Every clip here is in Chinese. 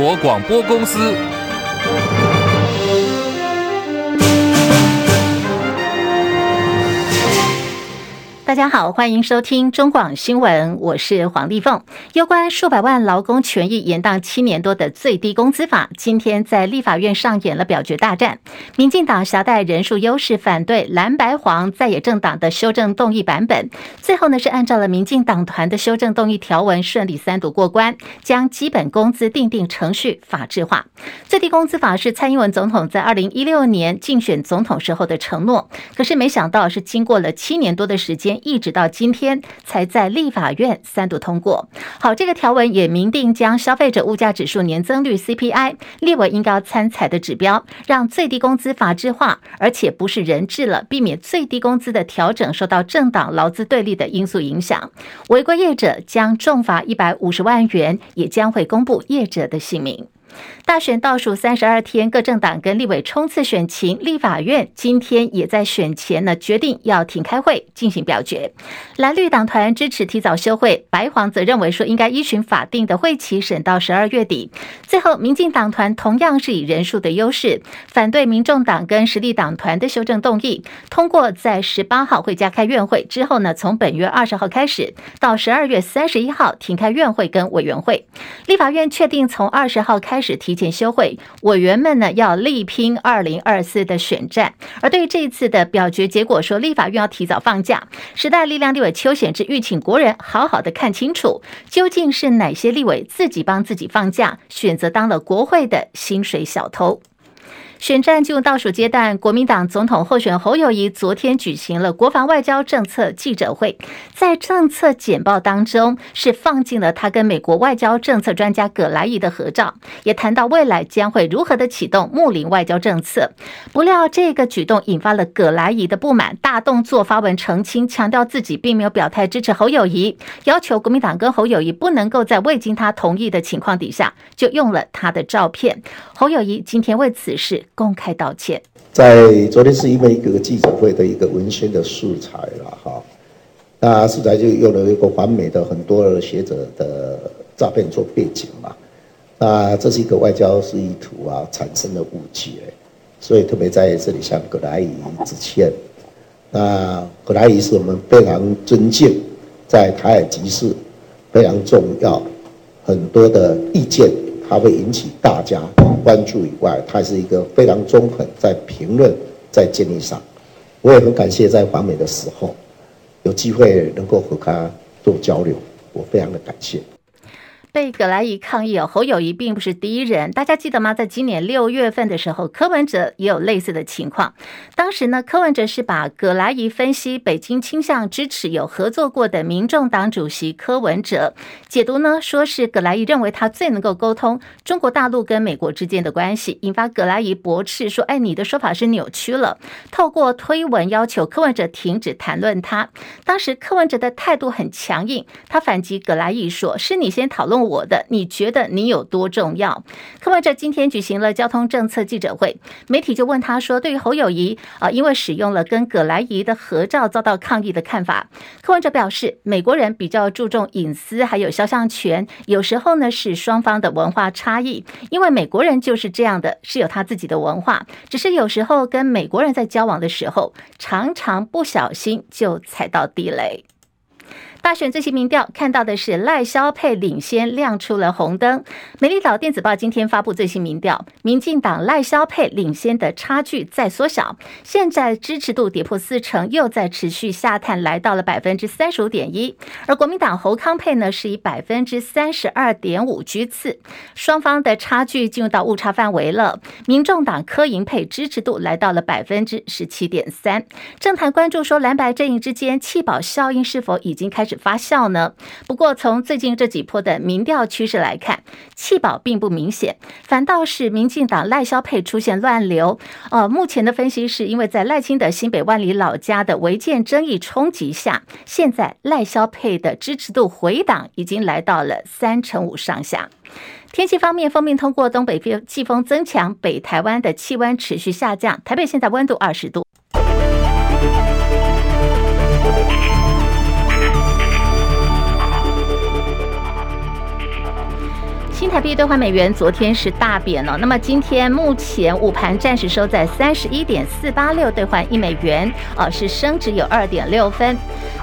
国广播公司。大家好，欢迎收听中广新闻，我是黄丽凤。有关数百万劳工权益延宕七年多的最低工资法，今天在立法院上演了表决大战。民进党挟带人数优势反对蓝白黄在野政党的修正动议版本，最后呢是按照了民进党团的修正动议条文顺利三读过关，将基本工资订定程序法制化。最低工资法是蔡英文总统在二零一六年竞选总统时候的承诺，可是没想到是经过了七年多的时间。一直到今天才在立法院三度通过。好，这个条文也明定将消费者物价指数年增率 CPI 列为应该参采的指标，让最低工资法制化，而且不是人治了，避免最低工资的调整受到政党劳资对立的因素影响。违规业者将重罚一百五十万元，也将会公布业者的姓名。大选倒数三十二天，各政党跟立委冲刺选情。立法院今天也在选前呢，决定要停开会进行表决。蓝绿党团支持提早休会，白黄则认为说应该依循法定的会期审到十二月底。最后，民进党团同样是以人数的优势，反对民众党跟实力党团的修正动议，通过在十八号会加开院会之后呢，从本月二十号开始到十二月三十一号停开院会跟委员会。立法院确定从二十号开开始提。前休会，委员们呢要力拼二零二四的选战。而对于这一次的表决结果，说立法院要提早放假，时代力量立委邱显志欲请国人好好的看清楚，究竟是哪些立委自己帮自己放假，选择当了国会的薪水小偷。选战进入倒数阶段，国民党总统候选侯友谊昨天举行了国防外交政策记者会，在政策简报当中是放进了他跟美国外交政策专家葛莱仪的合照，也谈到未来将会如何的启动睦邻外交政策。不料这个举动引发了葛莱仪的不满，大动作发文澄清，强调自己并没有表态支持侯友宜，要求国民党跟侯友宜不能够在未经他同意的情况底下就用了他的照片。侯友宜今天为此事。公开道歉，在昨天是因为一个记者会的一个文宣的素材了哈，那素材就用了一个完美的很多的学者的照片做背景嘛，那这是一个外交示意图啊产生的误解，所以特别在这里向葛莱仪致歉。那葛莱仪是我们非常尊敬，在台海局势非常重要，很多的意见。它会引起大家关注以外，它是一个非常中肯，在评论、在建议上，我也很感谢在访美的时候有机会能够和他做交流，我非常的感谢。被葛莱仪抗议哦，侯友谊并不是第一人，大家记得吗？在今年六月份的时候，柯文哲也有类似的情况。当时呢，柯文哲是把葛莱仪分析北京倾向支持有合作过的民众党主席柯文哲，解读呢，说是葛莱仪认为他最能够沟通中国大陆跟美国之间的关系，引发葛莱仪驳斥说：“哎，你的说法是扭曲了。”透过推文要求柯文哲停止谈论他。当时柯文哲的态度很强硬，他反击葛莱仪说：“是你先讨论。”我的，你觉得你有多重要？柯文哲今天举行了交通政策记者会，媒体就问他说：“对于侯友谊啊，因为使用了跟葛莱仪的合照遭到抗议的看法。”柯文哲表示：“美国人比较注重隐私，还有肖像权，有时候呢是双方的文化差异，因为美国人就是这样的，是有他自己的文化，只是有时候跟美国人在交往的时候，常常不小心就踩到地雷。”大选最新民调看到的是赖萧配领先亮出了红灯。美丽岛电子报今天发布最新民调，民进党赖萧配领先的差距在缩小，现在支持度跌破四成，又在持续下探，来到了百分之三十五点一。而国民党侯康配呢，是以百分之三十二点五居次，双方的差距进入到误差范围了。民众党柯银配支持度来到了百分之十七点三。政坛关注说蓝白阵营之间弃保效应是否已经开始发酵呢？不过从最近这几波的民调趋势来看，弃保并不明显，反倒是民进党赖萧配出现乱流。呃，目前的分析是因为在赖清德新北万里老家的违建争议冲击下，现在赖萧配的支持度回档已经来到了三成五上下。天气方面，锋面通过东北季风增强，北台湾的气温持续下降，台北现在温度二十度。新台币兑换美元昨天是大贬了，那么今天目前午盘暂时收在三十一点四八六兑换一美元，呃，是升值有二点六分。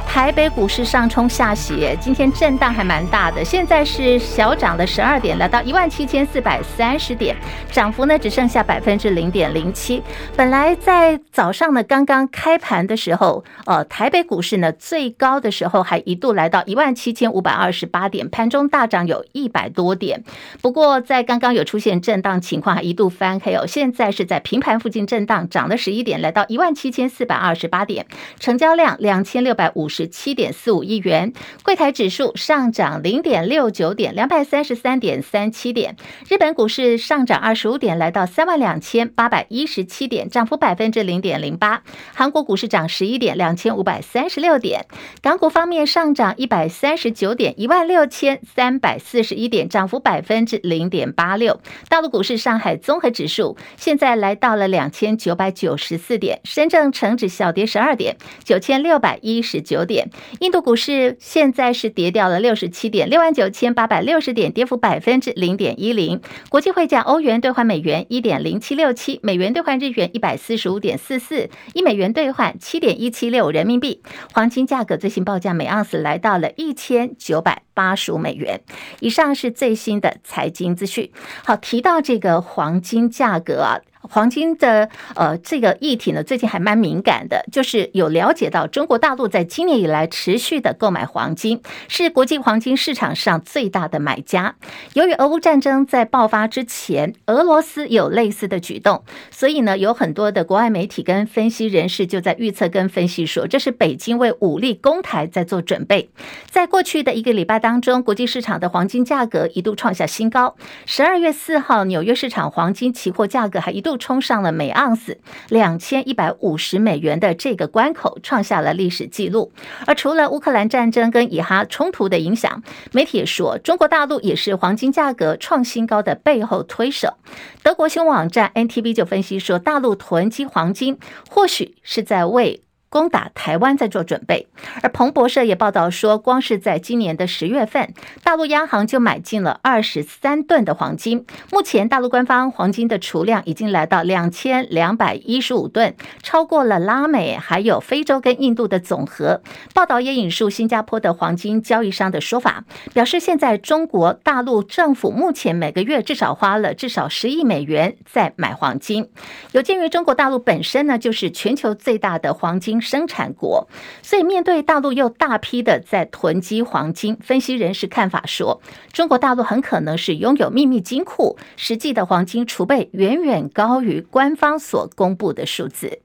台北股市上冲下斜，今天震荡还蛮大的，现在是小涨了十二点，来到一万七千四百三十点，涨幅呢只剩下百分之零点零七。本来在早上呢刚刚开盘的时候，呃，台北股市呢最高的时候还一度来到一万七千五百二十八点，盘中大涨有一百多点。不过在刚刚有出现震荡情况，还一度翻黑哦。现在是在平盘附近震荡，涨了十一点，来到一万七千四百二十八点，成交量两千六百五十。十七点四五亿元，柜台指数上涨零点六九点，两百三十三点三七点。日本股市上涨二十五点，来到三万两千八百一十七点，涨幅百分之零点零八。韩国股市涨十一点，两千五百三十六点。港股方面上涨一百三十九点，一万六千三百四十一点，涨幅百分之零点八六。大陆股市上海综合指数现在来到了两千九百九十四点，深圳成指小跌十二点，九千六百一十九点，印度股市现在是跌掉了六十七点，六万九千八百六十点，跌幅百分之零点一零。国际汇价，欧元兑换美元一点零七六七，美元兑换日元一百四十五点四四，一美元兑换七点一七六人民币。黄金价格最新报价每盎司来到了一千九百八十五美元。以上是最新的财经资讯。好，提到这个黄金价格啊。黄金的呃这个议题呢，最近还蛮敏感的，就是有了解到中国大陆在今年以来持续的购买黄金，是国际黄金市场上最大的买家。由于俄乌战争在爆发之前，俄罗斯有类似的举动，所以呢，有很多的国外媒体跟分析人士就在预测跟分析说，这是北京为武力攻台在做准备。在过去的一个礼拜当中，国际市场的黄金价格一度创下新高。十二月四号，纽约市场黄金期货价格还一度。冲上了每盎司两千一百五十美元的这个关口，创下了历史记录。而除了乌克兰战争跟以哈冲突的影响，媒体也说，中国大陆也是黄金价格创新高的背后推手。德国新闻网站 NTV 就分析说，大陆囤积黄金，或许是在为。攻打台湾在做准备，而彭博社也报道说，光是在今年的十月份，大陆央行就买进了二十三吨的黄金。目前，大陆官方黄金的储量已经来到两千两百一十五吨，超过了拉美还有非洲跟印度的总和。报道也引述新加坡的黄金交易商的说法，表示现在中国大陆政府目前每个月至少花了至少十亿美元在买黄金。有鉴于中国大陆本身呢，就是全球最大的黄金。生产国，所以面对大陆又大批的在囤积黄金，分析人士看法说，中国大陆很可能是拥有秘密金库，实际的黄金储备远远高于官方所公布的数字。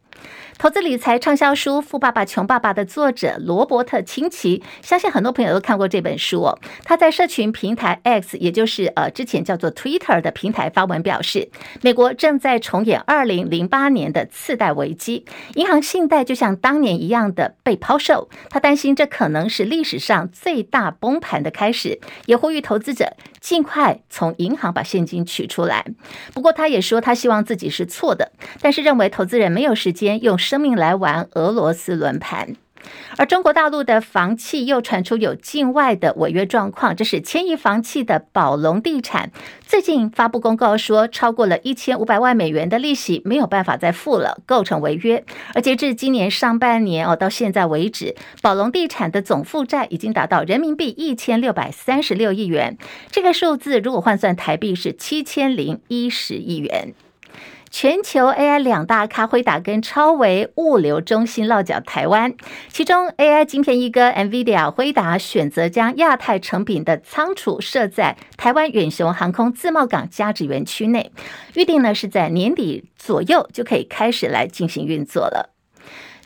投资理财畅销书《富爸爸穷爸爸》的作者罗伯特清崎，相信很多朋友都看过这本书哦。他在社群平台 X，也就是呃之前叫做 Twitter 的平台发文表示，美国正在重演二零零八年的次贷危机，银行信贷就像当年一样的被抛售。他担心这可能是历史上最大崩盘的开始，也呼吁投资者尽快从银行把现金取出来。不过，他也说他希望自己是错的，但是认为投资人没有时间用。生命来玩俄罗斯轮盘，而中国大陆的房企又传出有境外的违约状况，这是千亿房企的宝龙地产最近发布公告说，超过了一千五百万美元的利息没有办法再付了，构成违约。而截至今年上半年哦，到现在为止，宝龙地产的总负债已经达到人民币一千六百三十六亿元，这个数字如果换算台币是七千零一十亿元。全球 AI 两大咖辉达跟超维物流中心落脚台湾，其中 AI 晶片一哥 NVIDIA 辉达选择将亚太成品的仓储设在台湾远雄航空自贸港加值园区内，预定呢是在年底左右就可以开始来进行运作了。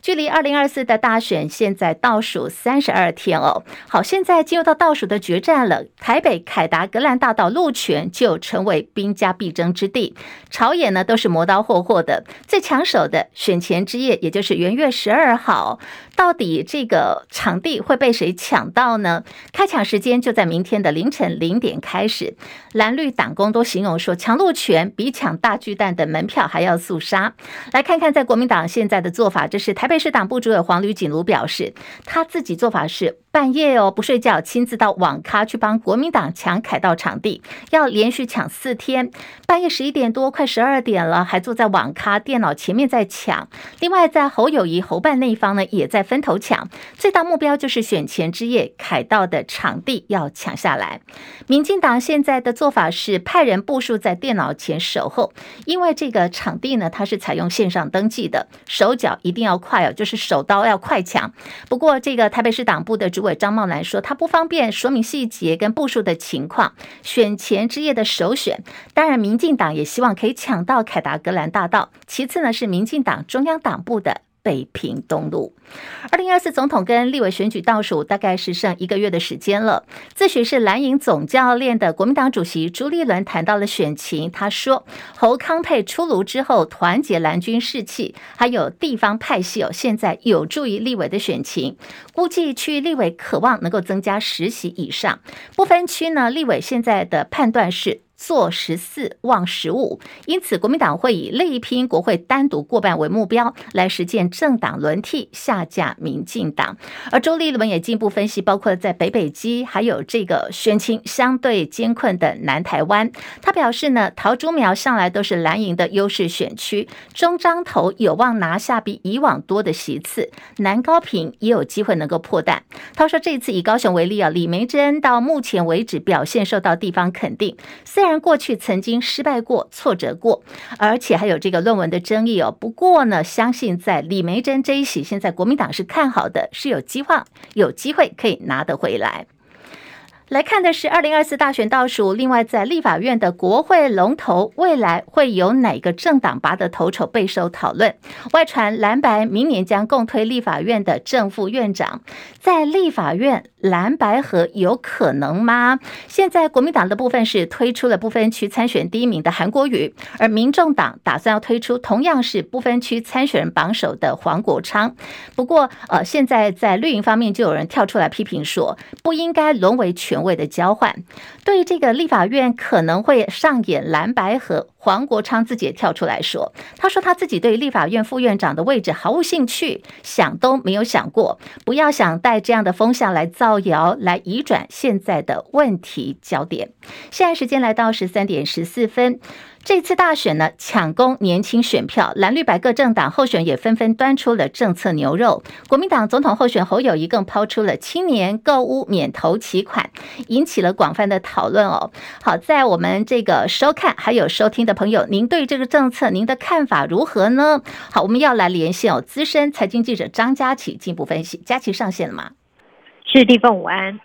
距离二零二四的大选现在倒数三十二天哦，好，现在进入到倒数的决战了。台北凯达格兰大道路权就成为兵家必争之地，朝野呢都是磨刀霍霍的。最抢手的选前之夜，也就是元月十二号，到底这个场地会被谁抢到呢？开抢时间就在明天的凌晨零点开始。蓝绿党工都形容说，抢路权比抢大巨蛋的门票还要肃杀。来看看在国民党现在的做法，这是台北。市党部主委黄吕锦如表示，他自己做法是。半夜哦不睡觉，亲自到网咖去帮国民党抢凯道场地，要连续抢四天，半夜十一点多，快十二点了，还坐在网咖电脑前面在抢。另外，在侯友谊侯办那一方呢，也在分头抢，最大目标就是选前之夜凯道的场地要抢下来。民进党现在的做法是派人部署在电脑前守候，因为这个场地呢，它是采用线上登记的，手脚一定要快哦，就是手刀要快抢。不过，这个台北市党部的主张茂兰说，他不方便说明细节跟部署的情况。选前之夜的首选，当然，民进党也希望可以抢到凯达格兰大道。其次呢，是民进党中央党部的。北平东路，二零二四总统跟立委选举倒数，大概是剩一个月的时间了。自诩是蓝营总教练的国民党主席朱立伦谈到了选情，他说侯康佩出炉之后，团结蓝军士气，还有地方派系哦，现在有助于立委的选情。估计区立委渴望能够增加十席以上，不分区呢，立委现在的判断是。做十四望十五，因此国民党会以力拼国会单独过半为目标，来实践政党轮替下架民进党。而周立伦也进一步分析，包括在北北基，还有这个选情相对艰困的南台湾。他表示呢，桃竹苗向来都是蓝营的优势选区，中彰投有望拿下比以往多的席次，南高屏也有机会能够破蛋。他说，这次以高雄为例啊，李梅珍到目前为止表现受到地方肯定，虽然。虽然过去曾经失败过、挫折过，而且还有这个论文的争议哦。不过呢，相信在李梅珍这一席，现在国民党是看好的，是有机会、有机会可以拿得回来。来看的是二零二四大选倒数，另外在立法院的国会龙头，未来会有哪个政党拔得头筹备受讨论。外传蓝白明年将共推立法院的正副院长，在立法院蓝白合有可能吗？现在国民党的部分是推出了不分区参选第一名的韩国瑜，而民众党打算要推出同样是不分区参选人榜首的黄国昌。不过，呃，现在在绿营方面就有人跳出来批评说，不应该沦为全。位的交换，对于这个立法院可能会上演蓝白河，黄国昌自己也跳出来说，他说他自己对立法院副院长的位置毫无兴趣，想都没有想过，不要想带这样的风向来造谣，来移转现在的问题焦点。现在时间来到十三点十四分。这次大选呢，抢攻年轻选票，蓝绿白各政党候选也纷纷端出了政策牛肉。国民党总统候选侯友谊更抛出了青年购屋免投期款，引起了广泛的讨论哦。好，在我们这个收看还有收听的朋友，您对这个政策您的看法如何呢？好，我们要来连线哦，资深财经记者张佳琪进一步分析。佳琪上线了吗？是地凤午安。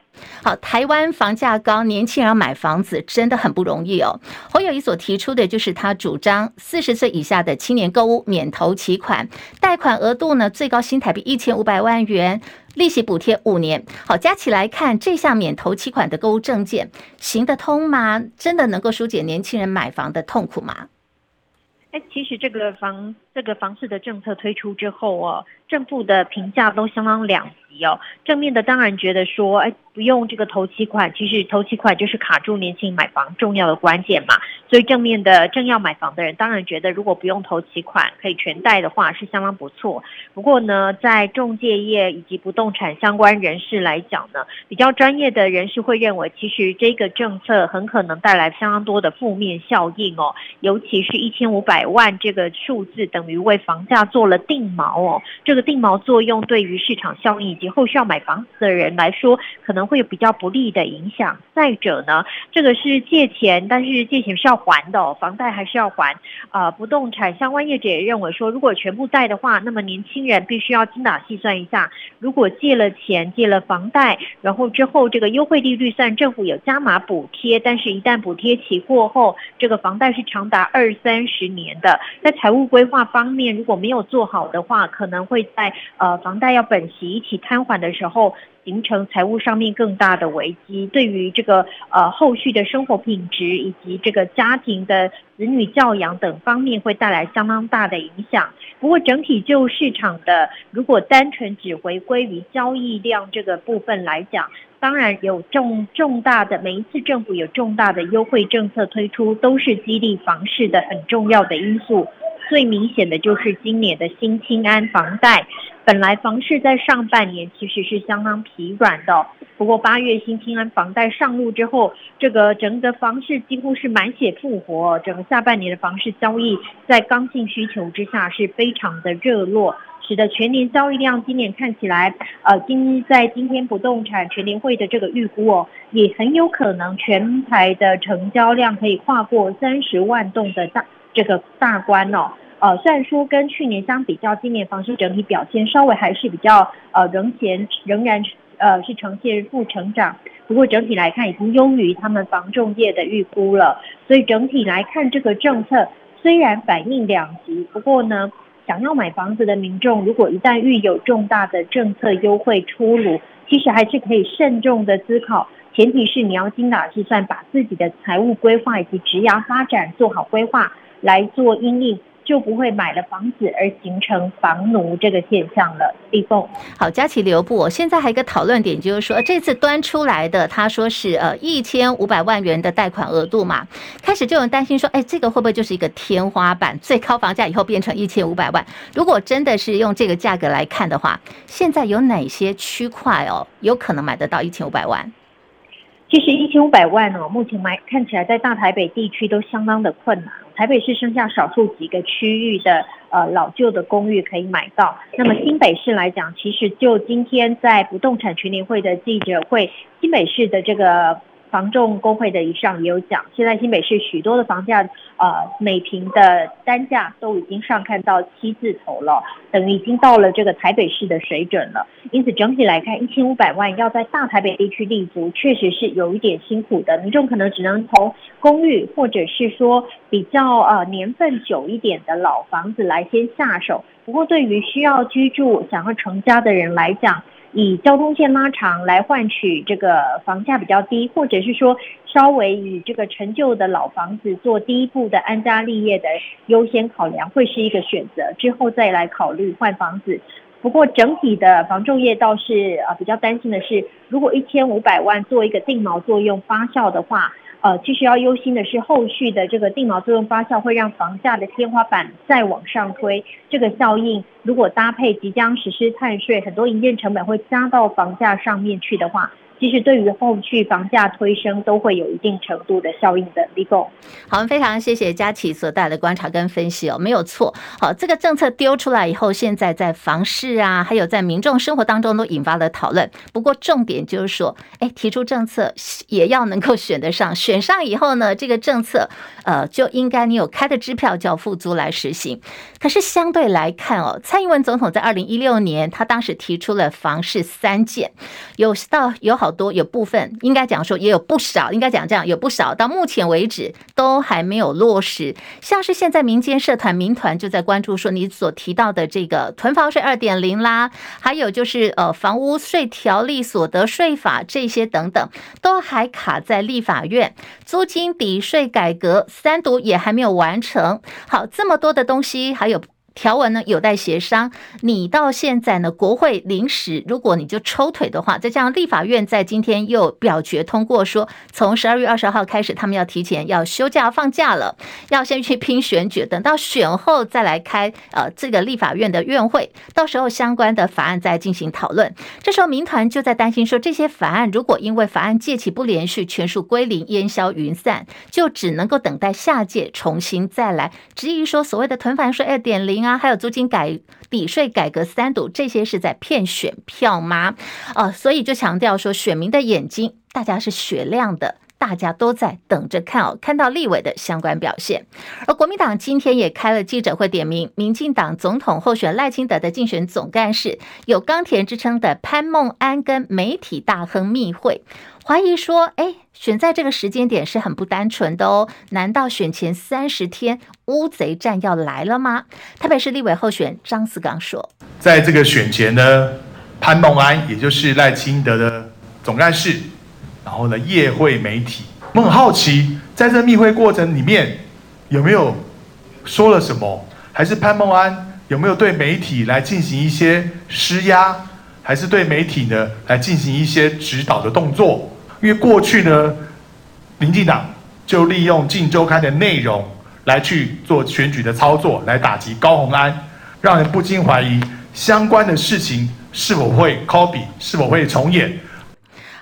好，台湾房价高，年轻人要买房子真的很不容易哦。侯友谊所提出的就是他主张四十岁以下的青年购屋免投期款，贷款额度呢最高新台币一千五百万元，利息补贴五年。好，加起来看这项免投期款的购屋证件行得通吗？真的能够纾解年轻人买房的痛苦吗？哎，其实这个房这个房市的政策推出之后哦，政府的评价都相当两正面的当然觉得说，哎。不用这个头期款，其实头期款就是卡住年轻买房重要的关键嘛。所以正面的正要买房的人，当然觉得如果不用头期款，可以全贷的话，是相当不错。不过呢，在中介业以及不动产相关人士来讲呢，比较专业的人士会认为，其实这个政策很可能带来相当多的负面效应哦。尤其是一千五百万这个数字，等于为房价做了定锚哦。这个定锚作用对于市场效应以后续要买房子的人来说，可能。会有比较不利的影响。再者呢，这个是借钱，但是借钱是要还的哦，房贷还是要还。啊、不动产相关业者也认为说，如果全部贷的话，那么年轻人必须要精打细算一下。如果借了钱，借了房贷，然后之后这个优惠利率算政府有加码补贴，但是一旦补贴期过后，这个房贷是长达二三十年的，在财务规划方面如果没有做好的话，可能会在呃房贷要本息一起缓的时候。形成财务上面更大的危机，对于这个呃后续的生活品质以及这个家庭的子女教养等方面会带来相当大的影响。不过整体就市场的，如果单纯只回归于交易量这个部分来讲，当然有重重大的每一次政府有重大的优惠政策推出，都是激励房市的很重要的因素。最明显的就是今年的新青安房贷。本来房市在上半年其实是相当疲软的，不过八月新青安房贷上路之后，这个整个房市几乎是满血复活。整个下半年的房市交易在刚性需求之下是非常的热络，使得全年交易量今年看起来，呃，今在今天不动产全联会的这个预估哦，也很有可能全台的成交量可以跨过三十万栋的大这个大关哦。呃，虽然说跟去年相比较，今年房市整体表现稍微还是比较呃，仍前仍然呃是呈现负成长，不过整体来看已经优于他们房仲业的预估了。所以整体来看，这个政策虽然反应两极，不过呢，想要买房子的民众，如果一旦遇有重大的政策优惠出炉，其实还是可以慎重的思考，前提是你要精打细算，把自己的财务规划以及职涯发展做好规划来做阴应。就不会买了房子而形成房奴这个现象了。立凤，好，佳琪留步。现在还有一个讨论点，就是说这次端出来的，他说是呃一千五百万元的贷款额度嘛，开始就有人担心说，哎，这个会不会就是一个天花板？最高房价以后变成一千五百万？如果真的是用这个价格来看的话，现在有哪些区块哦，有可能买得到一千五百万？其实一千五百万哦，目前买看起来在大台北地区都相当的困难。台北市剩下少数几个区域的呃老旧的公寓可以买到。那么新北市来讲，其实就今天在不动产群联会的记者会，新北市的这个。房仲公会的以上也有讲，现在新北市许多的房价，呃，每平的单价都已经上看到七字头了，等于已经到了这个台北市的水准了。因此整体来看，一千五百万要在大台北地区立足，确实是有一点辛苦的。民众可能只能从公寓或者是说比较呃年份久一点的老房子来先下手。不过对于需要居住、想要成家的人来讲，以交通线拉长来换取这个房价比较低，或者是说稍微以这个陈旧的老房子做第一步的安家立业的优先考量，会是一个选择。之后再来考虑换房子。不过整体的房仲业倒是呃比较担心的是，如果一千五百万做一个定锚作用发酵的话。呃，其实要忧心的是，后续的这个定锚作用发酵会让房价的天花板再往上推。这个效应如果搭配即将实施碳税，很多营业成本会加到房价上面去的话。其实对于后续房价推升都会有一定程度的效应的。立功，好，非常谢谢佳琪所带来的观察跟分析哦，没有错。好，这个政策丢出来以后，现在在房市啊，还有在民众生活当中都引发了讨论。不过重点就是说，哎，提出政策也要能够选得上，选上以后呢，这个政策呃就应该你有开的支票叫付诸来实行。可是相对来看哦，蔡英文总统在二零一六年他当时提出了房市三件，有到有好。多有部分应该讲说也有不少，应该讲这样有不少到目前为止都还没有落实。像是现在民间社团民团就在关注说，你所提到的这个囤房税二点零啦，还有就是呃房屋税条例、所得税法这些等等，都还卡在立法院，租金抵税改革三读也还没有完成。好，这么多的东西还有。条文呢有待协商，你到现在呢国会临时，如果你就抽腿的话，再加上立法院在今天又表决通过说，从十二月二十号开始，他们要提前要休假放假了，要先去拼选举，等到选后再来开呃这个立法院的院会，到时候相关的法案再进行讨论。这时候民团就在担心说，这些法案如果因为法案届期不连续，全数归零烟消云散，就只能够等待下届重新再来。质疑说所谓的囤房税二点零。啊，还有租金改抵税改革三读，这些是在骗选票吗？呃，所以就强调说，选民的眼睛，大家是雪亮的，大家都在等着看哦，看到立委的相关表现。而国民党今天也开了记者会，点名民进党总统候选赖清德的竞选总干事，有钢铁之称的潘孟安跟媒体大亨密会。怀疑说，哎，选在这个时间点是很不单纯的哦。难道选前三十天乌贼战要来了吗？特别是立委候选张思刚说，在这个选前呢，潘孟安也就是赖清德的总干事，然后呢，夜会媒体，我很好奇，在这密会过程里面有没有说了什么？还是潘孟安有没有对媒体来进行一些施压？还是对媒体呢来进行一些指导的动作？因为过去呢，民进党就利用《镜周刊》的内容，来去做选举的操作，来打击高虹安，让人不禁怀疑相关的事情是否会 copy，是否会重演。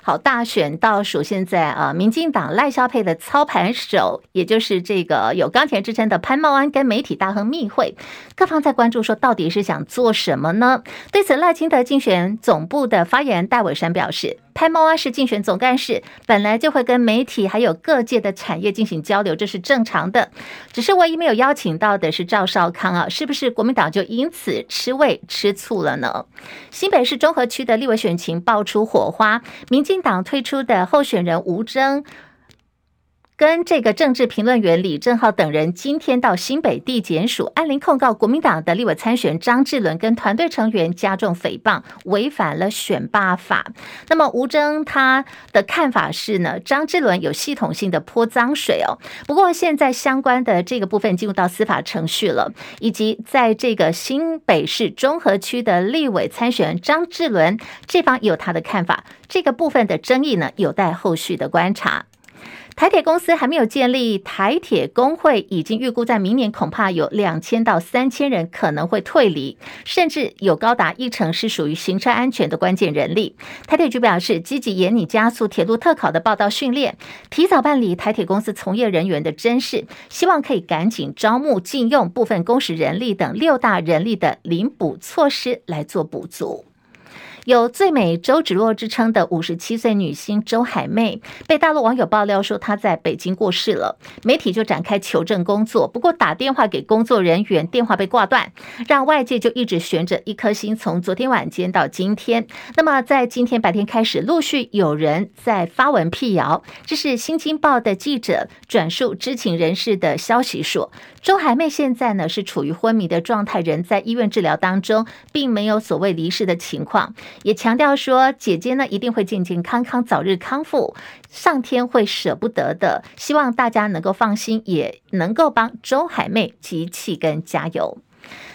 好，大选倒数，现在啊，民进党赖萧配的操盘手，也就是这个有钢铁之称的潘茂安，跟媒体大亨密会，各方在关注说，到底是想做什么呢？对此，赖清德竞选总部的发言人戴伟山表示。潘茂安是竞选总干事，本来就会跟媒体还有各界的产业进行交流，这是正常的。只是唯一没有邀请到的是赵少康啊，是不是国民党就因此吃味吃醋了呢？新北市中和区的立委选情爆出火花，民进党推出的候选人吴征。跟这个政治评论员李正浩等人今天到新北地检署按铃控告国民党的立委参选张志伦跟团队成员加重诽谤，违反了选罢法。那么吴征他的看法是呢，张志伦有系统性的泼脏水哦。不过现在相关的这个部分进入到司法程序了，以及在这个新北市中和区的立委参选人张志伦这方有他的看法，这个部分的争议呢，有待后续的观察。台铁公司还没有建立台铁工会，已经预估在明年恐怕有两千到三千人可能会退离，甚至有高达一成是属于行车安全的关键人力。台铁局表示，积极研拟加速铁路特考的报到训练，提早办理台铁公司从业人员的甄试，希望可以赶紧招募禁用部分工时人力等六大人力的领补措施来做补足。有最美周芷若之称的五十七岁女星周海媚，被大陆网友爆料说她在北京过世了，媒体就展开求证工作。不过打电话给工作人员，电话被挂断，让外界就一直悬着一颗心。从昨天晚间到今天，那么在今天白天开始，陆续有人在发文辟谣，这是《新京报》的记者转述知情人士的消息说，周海媚现在呢是处于昏迷的状态，人在医院治疗当中，并没有所谓离世的情况。也强调说，姐姐呢一定会健健康康，早日康复，上天会舍不得的，希望大家能够放心，也能够帮周海媚集气跟加油。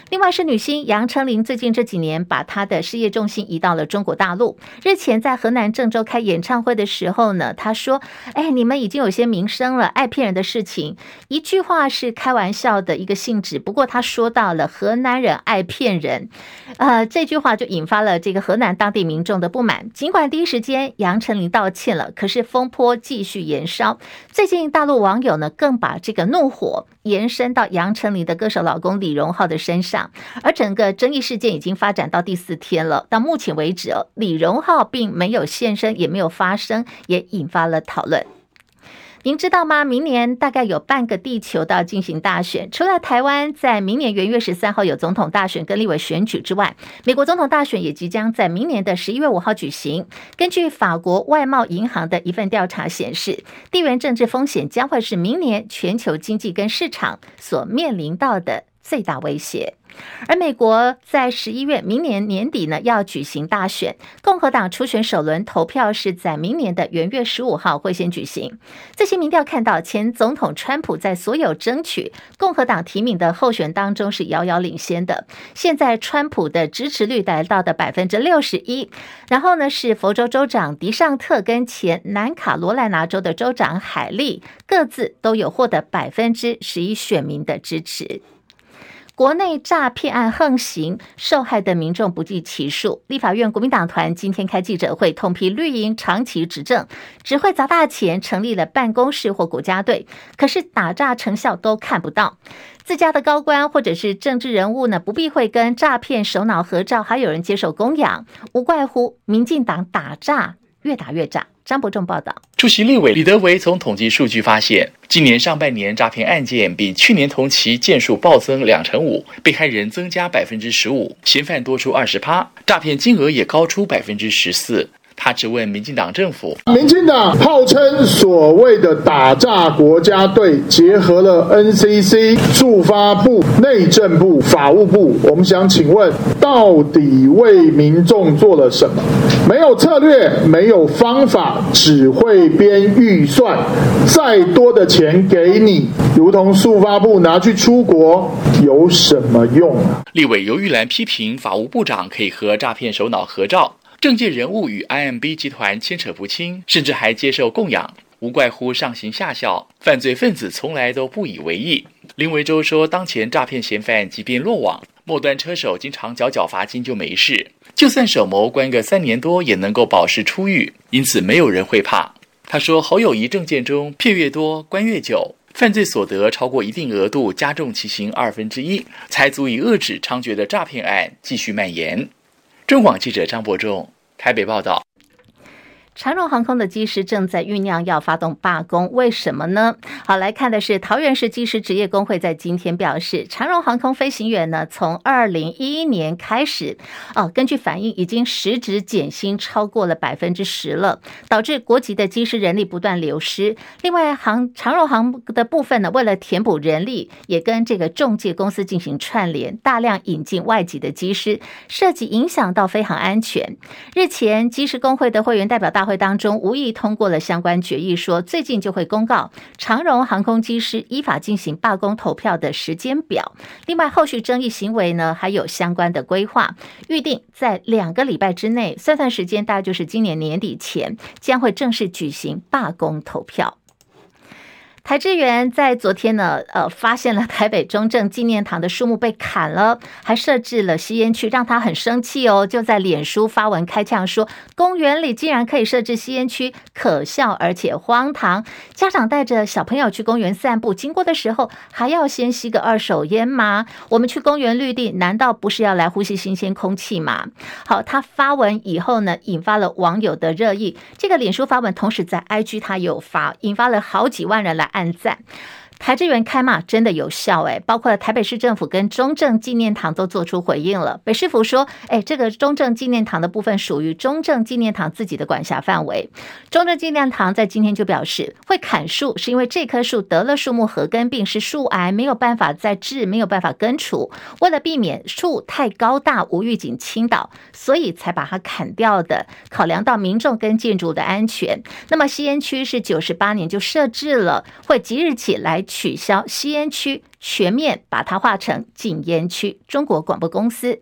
另外是女星杨丞琳，最近这几年把她的事业重心移到了中国大陆。日前在河南郑州开演唱会的时候呢，她说：“哎，你们已经有些名声了，爱骗人的事情，一句话是开玩笑的一个性质。不过她说到了河南人爱骗人，呃，这句话就引发了这个河南当地民众的不满。尽管第一时间杨丞琳道歉了，可是风波继续延烧。最近大陆网友呢更把这个怒火延伸到杨丞琳的歌手老公李荣浩的身上。而整个争议事件已经发展到第四天了。到目前为止，李荣浩并没有现身，也没有发声，也引发了讨论。您知道吗？明年大概有半个地球都要进行大选，除了台湾在明年元月十三号有总统大选跟立委选举之外，美国总统大选也即将在明年的十一月五号举行。根据法国外贸银行的一份调查显示，地缘政治风险将会是明年全球经济跟市场所面临到的最大威胁。而美国在十一月，明年年底呢要举行大选，共和党初选首轮投票是在明年的元月十五号会先举行。这些民调看到，前总统川普在所有争取共和党提名的候选当中是遥遥领先的。现在川普的支持率达到的百分之六十一，然后呢是佛州州长迪尚特跟前南卡罗来纳州的州长海利各自都有获得百分之十一选民的支持。国内诈骗案横行，受害的民众不计其数。立法院国民党团今天开记者会，痛批绿营长期执政，只会砸大钱，成立了办公室或国家队，可是打诈成效都看不到。自家的高官或者是政治人物呢，不避讳跟诈骗首脑合照，还有人接受供养，无怪乎民进党打诈越打越诈。张伯仲报道，出席立委李德维从统计数据发现，今年上半年诈骗案件比去年同期件数暴增两成五，被害人增加百分之十五，嫌犯多出二十八，诈骗金额也高出百分之十四。他只问民进党政府：民进党号称所谓的打诈国家队，结合了 NCC、驻发部、内政部、法务部，我们想请问，到底为民众做了什么？没有策略，没有方法，只会编预算，再多的钱给你，如同速发部拿去出国，有什么用啊？立委游玉兰批评法务部长可以和诈骗首脑合照。政界人物与 IMB 集团牵扯不清，甚至还接受供养。无怪乎上行下效，犯罪分子从来都不以为意。林维洲说，当前诈骗嫌犯即便落网，末端车手经常缴缴罚金就没事，就算首谋关个三年多也能够保释出狱，因此没有人会怕。他说，侯友宜政见中骗越多关越久，犯罪所得超过一定额度加重其刑二分之一，才足以遏制猖獗的诈骗案继续蔓延。中广记者张博仲台北报道。长荣航空的机师正在酝酿要发动罢工，为什么呢？好，来看的是桃园市机师职业工会在今天表示，长荣航空飞行员呢，从二零一一年开始，哦，根据反映，已经实质减薪超过了百分之十了，导致国籍的机师人力不断流失。另外，航长荣航的部分呢，为了填补人力，也跟这个中介公司进行串联，大量引进外籍的机师，涉及影响到飞航安全。日前，机师工会的会员代表大会当中无意通过了相关决议，说最近就会公告长荣航空机师依法进行罢工投票的时间表。另外，后续争议行为呢，还有相关的规划，预定在两个礼拜之内，算算时间，大概就是今年年底前，将会正式举行罢工投票。台支援在昨天呢，呃，发现了台北中正纪念堂的树木被砍了，还设置了吸烟区，让他很生气哦，就在脸书发文开呛说，公园里竟然可以设置吸烟区，可笑而且荒唐。家长带着小朋友去公园散步，经过的时候还要先吸个二手烟吗？我们去公园绿地，难道不是要来呼吸新鲜空气吗？好，他发文以后呢，引发了网友的热议。这个脸书发文，同时在 IG 他有发，引发了好几万人来。按赞。台支援开骂真的有效诶，包括了台北市政府跟中正纪念堂都做出回应了。北市府说，诶，这个中正纪念堂的部分属于中正纪念堂自己的管辖范围。中正纪念堂在今天就表示，会砍树是因为这棵树得了树木合根病，是树癌，没有办法再治，没有办法根除。为了避免树太高大无预警倾倒，所以才把它砍掉的。考量到民众跟建筑的安全，那么吸烟区是九十八年就设置了，会即日起来。取消吸烟区，全面把它划成禁烟区。中国广播公司。